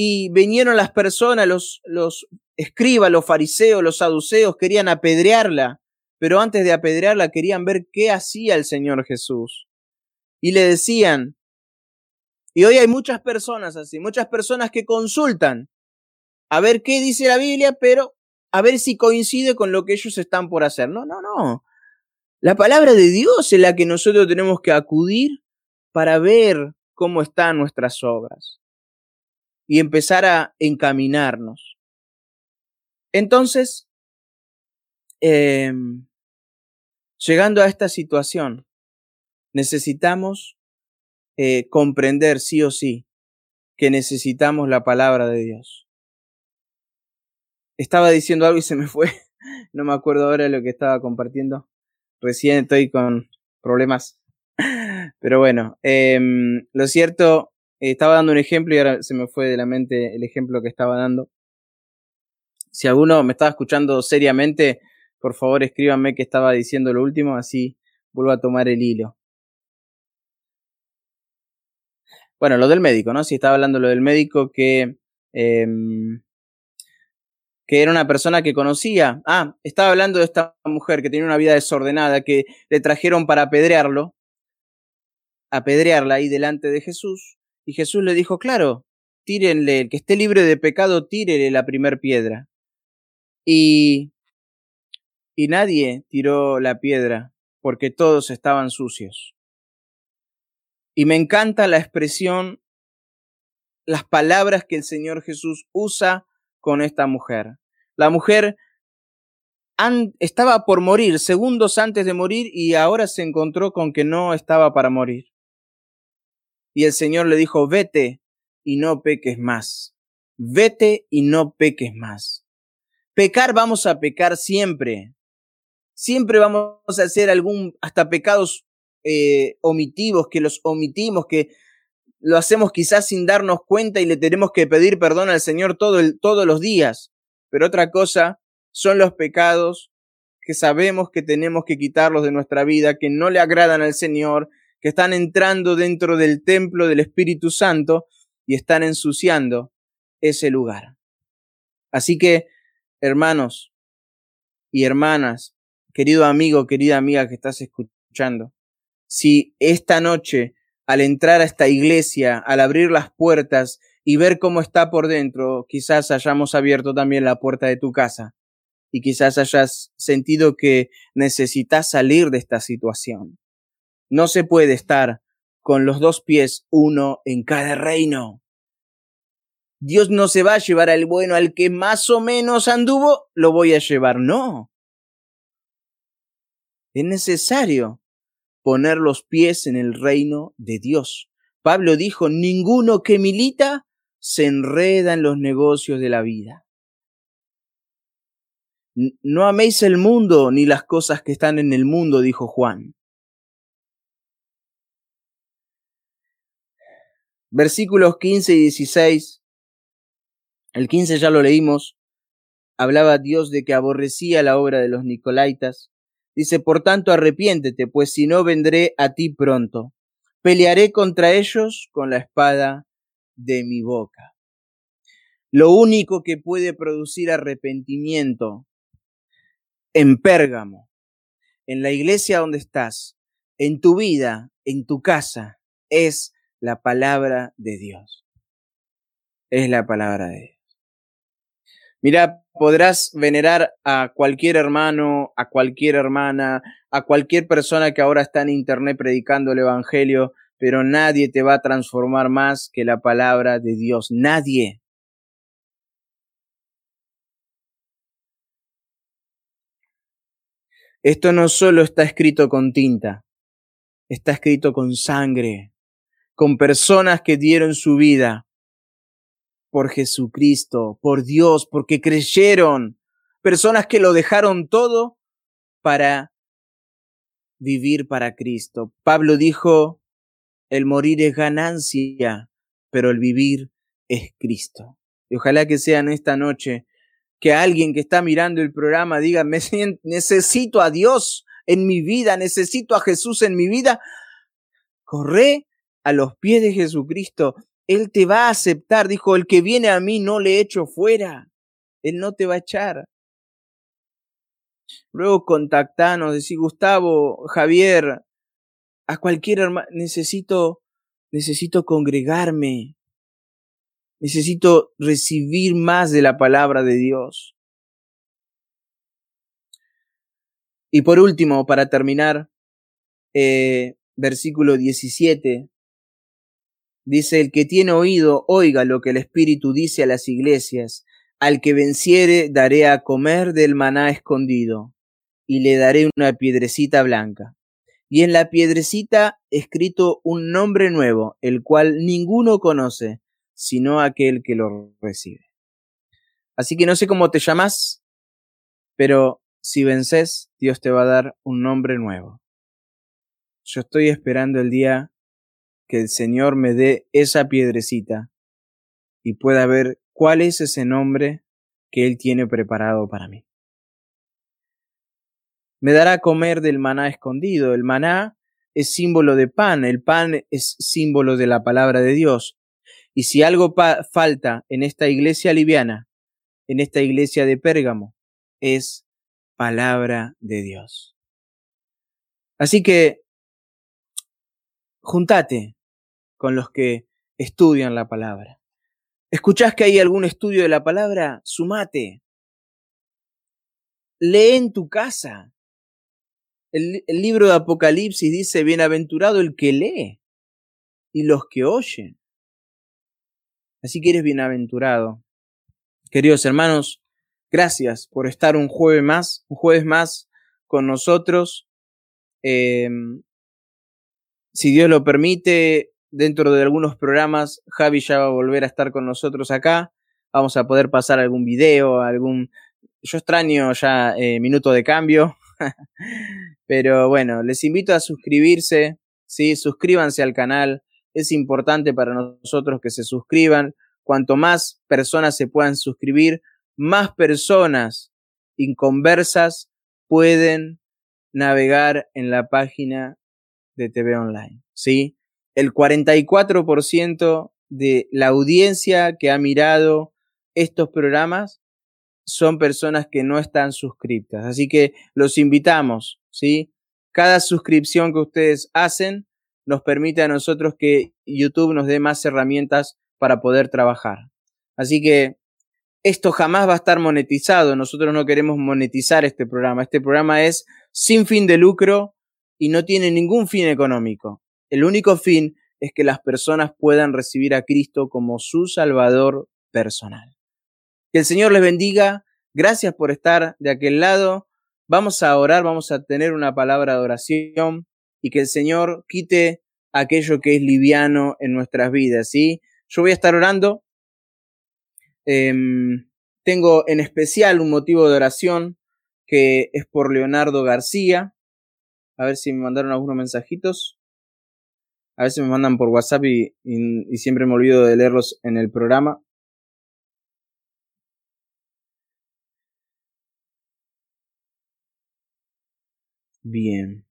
y vinieron las personas, los, los escribas, los fariseos, los saduceos, querían apedrearla, pero antes de apedrearla querían ver qué hacía el Señor Jesús. Y le decían, y hoy hay muchas personas así, muchas personas que consultan a ver qué dice la Biblia, pero a ver si coincide con lo que ellos están por hacer. No, no, no. La palabra de Dios es la que nosotros tenemos que acudir para ver cómo están nuestras obras y empezar a encaminarnos. Entonces, em, llegando a esta situación, necesitamos eh, comprender sí o sí que necesitamos la palabra de Dios estaba diciendo algo y se me fue. No me acuerdo ahora lo que estaba compartiendo. Recién estoy con problemas. Pero bueno, em, lo cierto, estaba dando un ejemplo y ahora se me fue de la mente el ejemplo que estaba dando. Si alguno me estaba escuchando seriamente, por favor escríbanme que estaba diciendo lo último, así vuelvo a tomar el hilo. Bueno, lo del médico, ¿no? Si estaba hablando lo del médico que em, que era una persona que conocía. Ah, estaba hablando de esta mujer que tenía una vida desordenada, que le trajeron para apedrearlo, apedrearla ahí delante de Jesús. Y Jesús le dijo, claro, tírenle, el que esté libre de pecado, tírele la primer piedra. Y, y nadie tiró la piedra, porque todos estaban sucios. Y me encanta la expresión, las palabras que el Señor Jesús usa con esta mujer. La mujer estaba por morir segundos antes de morir y ahora se encontró con que no estaba para morir. Y el Señor le dijo, vete y no peques más. Vete y no peques más. Pecar vamos a pecar siempre. Siempre vamos a hacer algún, hasta pecados eh, omitivos, que los omitimos, que lo hacemos quizás sin darnos cuenta y le tenemos que pedir perdón al Señor todo todos los días. Pero otra cosa son los pecados que sabemos que tenemos que quitarlos de nuestra vida, que no le agradan al Señor, que están entrando dentro del templo del Espíritu Santo y están ensuciando ese lugar. Así que, hermanos y hermanas, querido amigo, querida amiga que estás escuchando, si esta noche al entrar a esta iglesia, al abrir las puertas y ver cómo está por dentro, quizás hayamos abierto también la puerta de tu casa y quizás hayas sentido que necesitas salir de esta situación. No se puede estar con los dos pies, uno en cada reino. Dios no se va a llevar al bueno, al que más o menos anduvo, lo voy a llevar. No. Es necesario poner los pies en el reino de Dios. Pablo dijo, ninguno que milita se enreda en los negocios de la vida. No améis el mundo ni las cosas que están en el mundo, dijo Juan. Versículos 15 y 16. El 15 ya lo leímos. hablaba Dios de que aborrecía la obra de los Nicolaitas. Dice, por tanto, arrepiéntete, pues si no vendré a ti pronto. Pelearé contra ellos con la espada de mi boca. Lo único que puede producir arrepentimiento en Pérgamo, en la iglesia donde estás, en tu vida, en tu casa, es la palabra de Dios. Es la palabra de Dios. Mira, podrás venerar a cualquier hermano, a cualquier hermana, a cualquier persona que ahora está en internet predicando el Evangelio, pero nadie te va a transformar más que la palabra de Dios. Nadie. Esto no solo está escrito con tinta, está escrito con sangre, con personas que dieron su vida por Jesucristo, por Dios, porque creyeron, personas que lo dejaron todo para vivir para Cristo. Pablo dijo, el morir es ganancia, pero el vivir es Cristo. Y ojalá que sea en esta noche que alguien que está mirando el programa diga, necesito a Dios en mi vida, necesito a Jesús en mi vida. Corre a los pies de Jesucristo. Él te va a aceptar. Dijo, el que viene a mí no le echo fuera. Él no te va a echar. Luego contactanos, decir, Gustavo, Javier, a cualquier hermano, necesito, necesito congregarme. Necesito recibir más de la palabra de Dios. Y por último, para terminar, eh, versículo 17, dice, el que tiene oído, oiga lo que el Espíritu dice a las iglesias, al que venciere daré a comer del maná escondido, y le daré una piedrecita blanca. Y en la piedrecita escrito un nombre nuevo, el cual ninguno conoce, sino aquel que lo recibe. Así que no sé cómo te llamas, pero si vences, Dios te va a dar un nombre nuevo. Yo estoy esperando el día que el Señor me dé esa piedrecita y pueda ver cuál es ese nombre que Él tiene preparado para mí. Me dará comer del maná escondido. El maná es símbolo de pan, el pan es símbolo de la palabra de Dios. Y si algo falta en esta iglesia liviana, en esta iglesia de Pérgamo, es palabra de Dios. Así que juntate con los que estudian la palabra. ¿Escuchás que hay algún estudio de la palabra? Sumate. Lee en tu casa. El, libro de Apocalipsis dice, bienaventurado el que lee y los que oyen. Así que eres bienaventurado. Queridos hermanos, gracias por estar un jueves más, un jueves más con nosotros. Em, si Dios lo permite, dentro de algunos programas, Javi ya va a volver a estar con nosotros acá. Vamos a poder pasar algún video, algún... Yo extraño ya eh, minuto de cambio. Pero bueno, les invito a suscribirse, ¿sí? Suscríbanse al canal, es importante para nosotros que se suscriban. Cuanto más personas se puedan suscribir, más personas inconversas pueden navegar en la página de TV Online. ¿sí? El 44% de la audiencia que ha mirado estos programas son personas que no están suscriptas. Así que los invitamos, ¿sí? Cada suscripción que ustedes hacen nos permite a nosotros que YouTube nos dé más herramientas para poder trabajar. Así que esto jamás va a estar monetizado. Nosotros no queremos monetizar este programa. Este programa es sin fin de lucro y no tiene ningún fin económico. El único fin es que las personas puedan recibir a Cristo como su Salvador personal. Que el Señor les bendiga. Gracias por estar de aquel lado. Vamos a orar, vamos a tener una palabra de oración y que el Señor quite aquello que es liviano en nuestras vidas, ¿sí? Yo voy a estar orando. Em, tengo en especial un motivo de oración que es por Leonardo García. A ver si me mandaron algunos mensajitos. A veces me mandan por WhatsApp y, siempre me olvido de leerlos en el programa. Bien.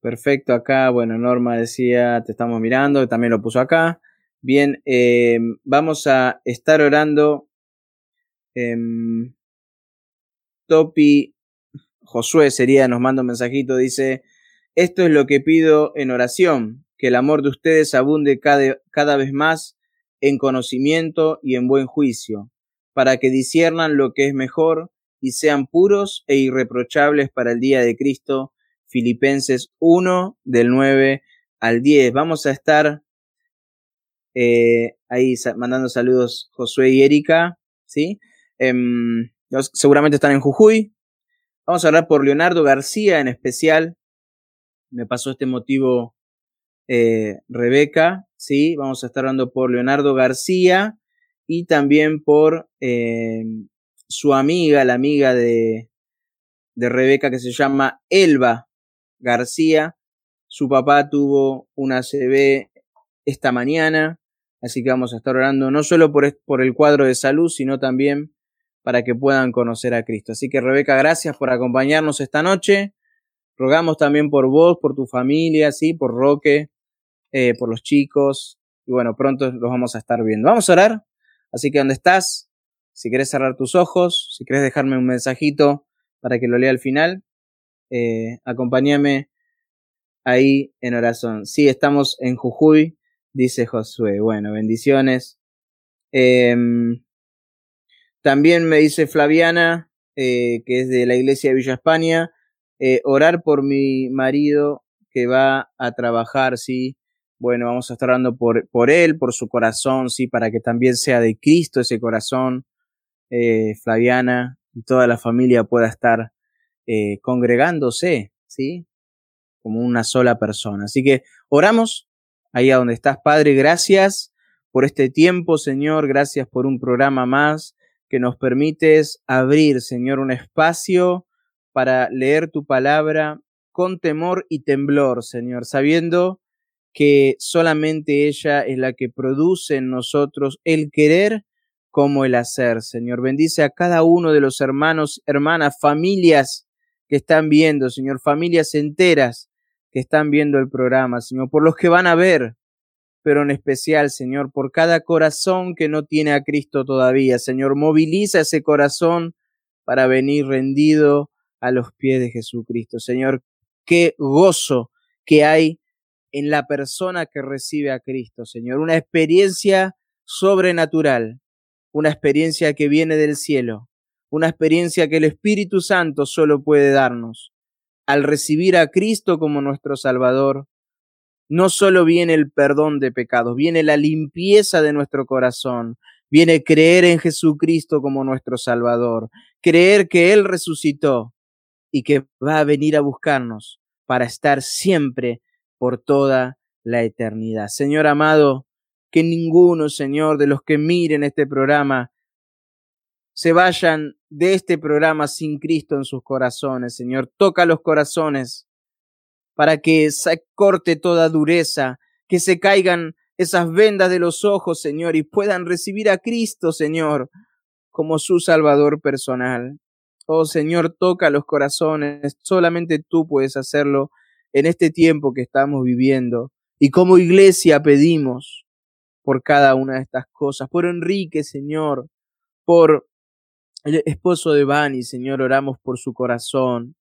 Perfecto, acá, bueno, Norma decía, te estamos mirando, también lo puso acá. Bien, em, vamos a estar orando. Em, Topi Josué sería, nos manda un mensajito, dice, esto es lo que pido en oración, que el amor de ustedes abunde cada, cada vez más en conocimiento y en buen juicio, para que disiernan lo que es mejor y sean puros e irreprochables para el día de Cristo. Filipenses 1 del 9 al 10. Vamos a estar eh, ahí mandando saludos Josué y Erika, ¿sí? Em, seguramente están en Jujuy. Vamos a hablar por Leonardo García en especial. Me pasó este motivo eh, Rebeca, ¿sí? Vamos a estar hablando por Leonardo García y también por em, su amiga, la amiga de, Rebeca que se llama Elba García. Su papá tuvo una CB esta mañana, así que vamos a estar orando no solo por el cuadro de salud, sino también para que puedan conocer a Cristo. Así que Rebeca, gracias por acompañarnos esta noche. Rogamos también por vos, por tu familia, sí, por Roque, eh, por los chicos. Y bueno, pronto los vamos a estar viendo. Vamos a orar. Así que donde estás, si quieres cerrar tus ojos, si quieres dejarme un mensajito para que lo lea al final, eh, acompáñame ahí en oración. Sí, estamos en Jujuy, dice Josué. Bueno, bendiciones. Em, también me dice Flaviana, eh, que es de la iglesia de Villa España, eh, orar por mi marido que va a trabajar, sí. Bueno, vamos a estar orando por, por él, por su corazón, sí, para que también sea de Cristo ese corazón. Eh, Flaviana y toda la familia pueda estar eh, congregándose, ¿sí? Como una sola persona. Así que oramos ahí a donde estás, Padre, gracias por este tiempo, Señor, gracias por un programa más que nos permites abrir, Señor, un espacio para leer tu palabra con temor y temblor, Señor, sabiendo que solamente ella es la que produce en nosotros el querer como el hacer, Señor. Bendice a cada uno de los hermanos, hermanas, familias que están viendo, Señor, familias enteras que están viendo el programa, Señor, por los que van a ver, pero en especial, Señor, por cada corazón que no tiene a Cristo todavía, Señor, moviliza ese corazón para venir rendido a los pies de Jesucristo. Señor, qué gozo que hay en la persona que recibe a Cristo, Señor, una experiencia sobrenatural una experiencia que viene del cielo, una experiencia que el Espíritu Santo solo puede darnos. Al recibir a Cristo como nuestro Salvador, no solo viene el perdón de pecados, viene la limpieza de nuestro corazón, viene creer en Jesucristo como nuestro Salvador, creer que Él resucitó y que va a venir a buscarnos para estar siempre por toda la eternidad. Señor amado, que ninguno, Señor, de los que miren este programa se vayan de este programa sin Cristo en sus corazones, Señor. Toca los corazones para que se corte toda dureza, que se caigan esas vendas de los ojos, Señor, y puedan recibir a Cristo, Señor, como su Salvador personal. Oh Señor, toca los corazones, solamente tú puedes hacerlo en este tiempo que estamos viviendo. Y como iglesia pedimos por cada una de estas cosas. Por Enrique, Señor, por el esposo de Bani, Señor, oramos por su corazón.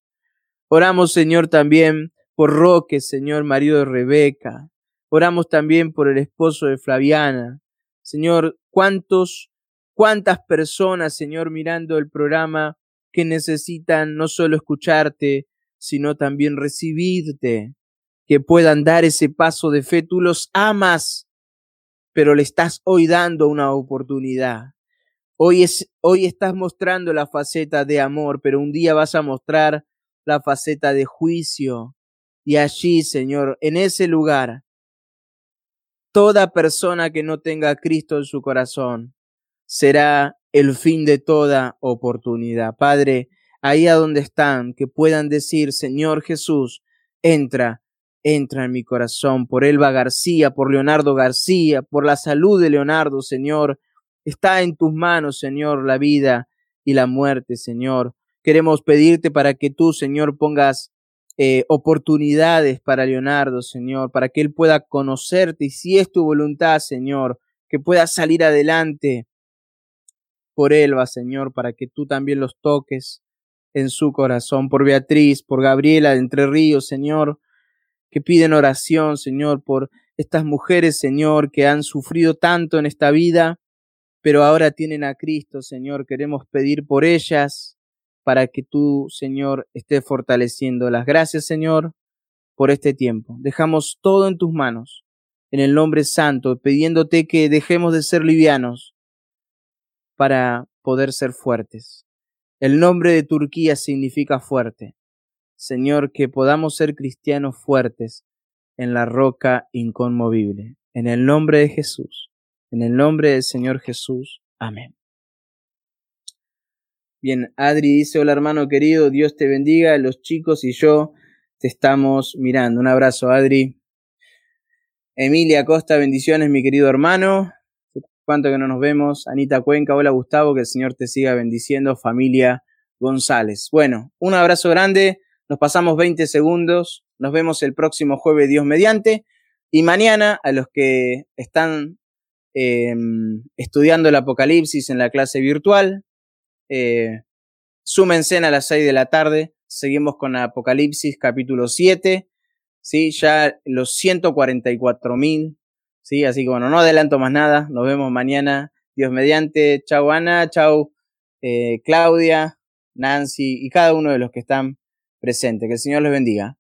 Oramos, Señor, también por Roque, Señor, marido de Rebeca. Oramos también por el esposo de Flaviana. Señor, cuántos, cuántas personas, Señor, mirando el programa que necesitan no solo escucharte, sino también recibirte, que puedan dar ese paso de fe. Tú los amas pero le estás hoy dando una oportunidad. Hoy, es, hoy estás mostrando la faceta de amor, pero un día vas a mostrar la faceta de juicio. Y allí, Señor, en ese lugar, toda persona que no tenga a Cristo en su corazón será el fin de toda oportunidad. Padre, ahí a donde están, que puedan decir, Señor Jesús, entra entra en mi corazón, por Elba García, por Leonardo García, por la salud de Leonardo, Señor. Está en tus manos, Señor, la vida y la muerte, Señor. Queremos pedirte para que tú, Señor, pongas eh, oportunidades para Leonardo, Señor, para que él pueda conocerte y si es tu voluntad, Señor, que pueda salir adelante por Elba, Señor, para que tú también los toques en su corazón, por Beatriz, por Gabriela de Entre Ríos, Señor, que piden oración, Señor, por estas mujeres, Señor, que han sufrido tanto en esta vida, pero ahora tienen a Cristo, Señor. Queremos pedir por ellas para que tú, Señor, estés fortaleciendo las gracias, Señor, por este tiempo. Dejamos todo en tus manos, en el nombre santo, pidiéndote que dejemos de ser livianos para poder ser fuertes. El nombre de Turquía significa fuerte. Señor, que podamos ser cristianos fuertes en la roca inconmovible. En el nombre de Jesús, en el nombre del Señor Jesús. Amén. Bien, Adri dice, hola hermano querido, Dios te bendiga, los chicos y yo te estamos mirando. Un abrazo, Adri. Emilia Costa, bendiciones, mi querido hermano. Cuánto que no nos vemos. Anita Cuenca, hola Gustavo, que el Señor te siga bendiciendo. Familia González. Bueno, un abrazo grande. Nos pasamos 20 segundos. Nos vemos el próximo jueves, Dios mediante. Y mañana, a los que están em, estudiando el Apocalipsis en la clase virtual, eh, súmense a las 6 de la tarde. Seguimos con Apocalipsis capítulo 7. ¿sí? Ya los 144 mil. ¿Sí? Así que bueno, no adelanto más nada. Nos vemos mañana. Dios mediante. Chau Ana, chau eh, Claudia, Nancy y cada uno de los que están presente. Que el Señor les bendiga.